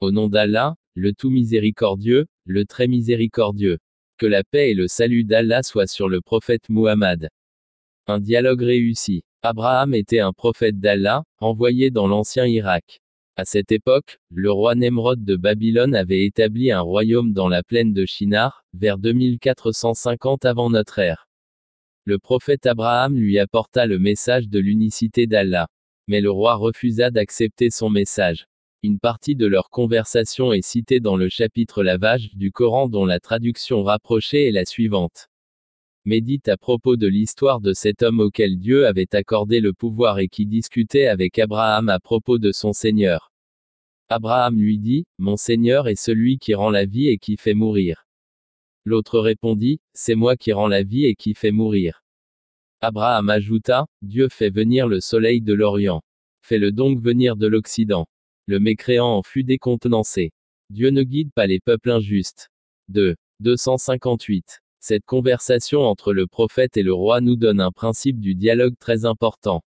Au nom d'Allah, le tout miséricordieux, le très miséricordieux. Que la paix et le salut d'Allah soient sur le prophète Muhammad. Un dialogue réussi. Abraham était un prophète d'Allah, envoyé dans l'ancien Irak. À cette époque, le roi Nemrod de Babylone avait établi un royaume dans la plaine de Shinar, vers 2450 avant notre ère. Le prophète Abraham lui apporta le message de l'unicité d'Allah. Mais le roi refusa d'accepter son message. Une partie de leur conversation est citée dans le chapitre Lavage du Coran dont la traduction rapprochée est la suivante. Médite à propos de l'histoire de cet homme auquel Dieu avait accordé le pouvoir et qui discutait avec Abraham à propos de son Seigneur. Abraham lui dit, Mon Seigneur est celui qui rend la vie et qui fait mourir. L'autre répondit, C'est moi qui rend la vie et qui fait mourir. Abraham ajouta, Dieu fait venir le soleil de l'Orient. Fais-le donc venir de l'Occident. Le mécréant en fut décontenancé. Dieu ne guide pas les peuples injustes. 2. 258. Cette conversation entre le prophète et le roi nous donne un principe du dialogue très important.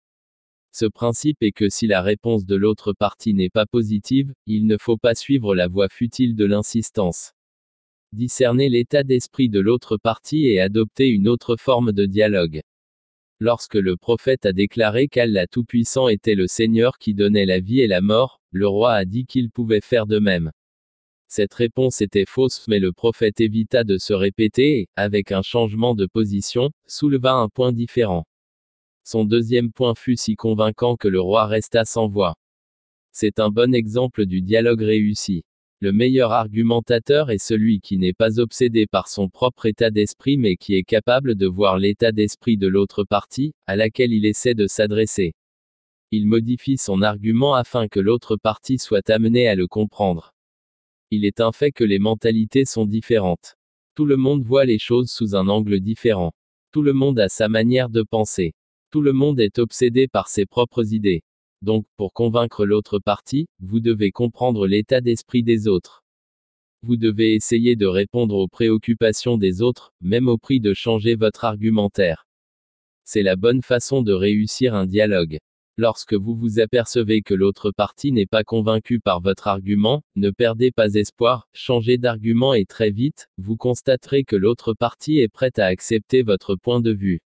Ce principe est que si la réponse de l'autre partie n'est pas positive, il ne faut pas suivre la voie futile de l'insistance. Discerner l'état d'esprit de l'autre partie et adopter une autre forme de dialogue. Lorsque le prophète a déclaré qu'Allah Tout-Puissant était le Seigneur qui donnait la vie et la mort, le roi a dit qu'il pouvait faire de même. Cette réponse était fausse mais le prophète évita de se répéter et, avec un changement de position, souleva un point différent. Son deuxième point fut si convaincant que le roi resta sans voix. C'est un bon exemple du dialogue réussi. Le meilleur argumentateur est celui qui n'est pas obsédé par son propre état d'esprit mais qui est capable de voir l'état d'esprit de l'autre partie, à laquelle il essaie de s'adresser. Il modifie son argument afin que l'autre partie soit amenée à le comprendre. Il est un fait que les mentalités sont différentes. Tout le monde voit les choses sous un angle différent. Tout le monde a sa manière de penser. Tout le monde est obsédé par ses propres idées. Donc, pour convaincre l'autre partie, vous devez comprendre l'état d'esprit des autres. Vous devez essayer de répondre aux préoccupations des autres, même au prix de changer votre argumentaire. C'est la bonne façon de réussir un dialogue. Lorsque vous vous apercevez que l'autre partie n'est pas convaincu par votre argument, ne perdez pas espoir, changez d'argument et très vite, vous constaterez que l'autre partie est prête à accepter votre point de vue.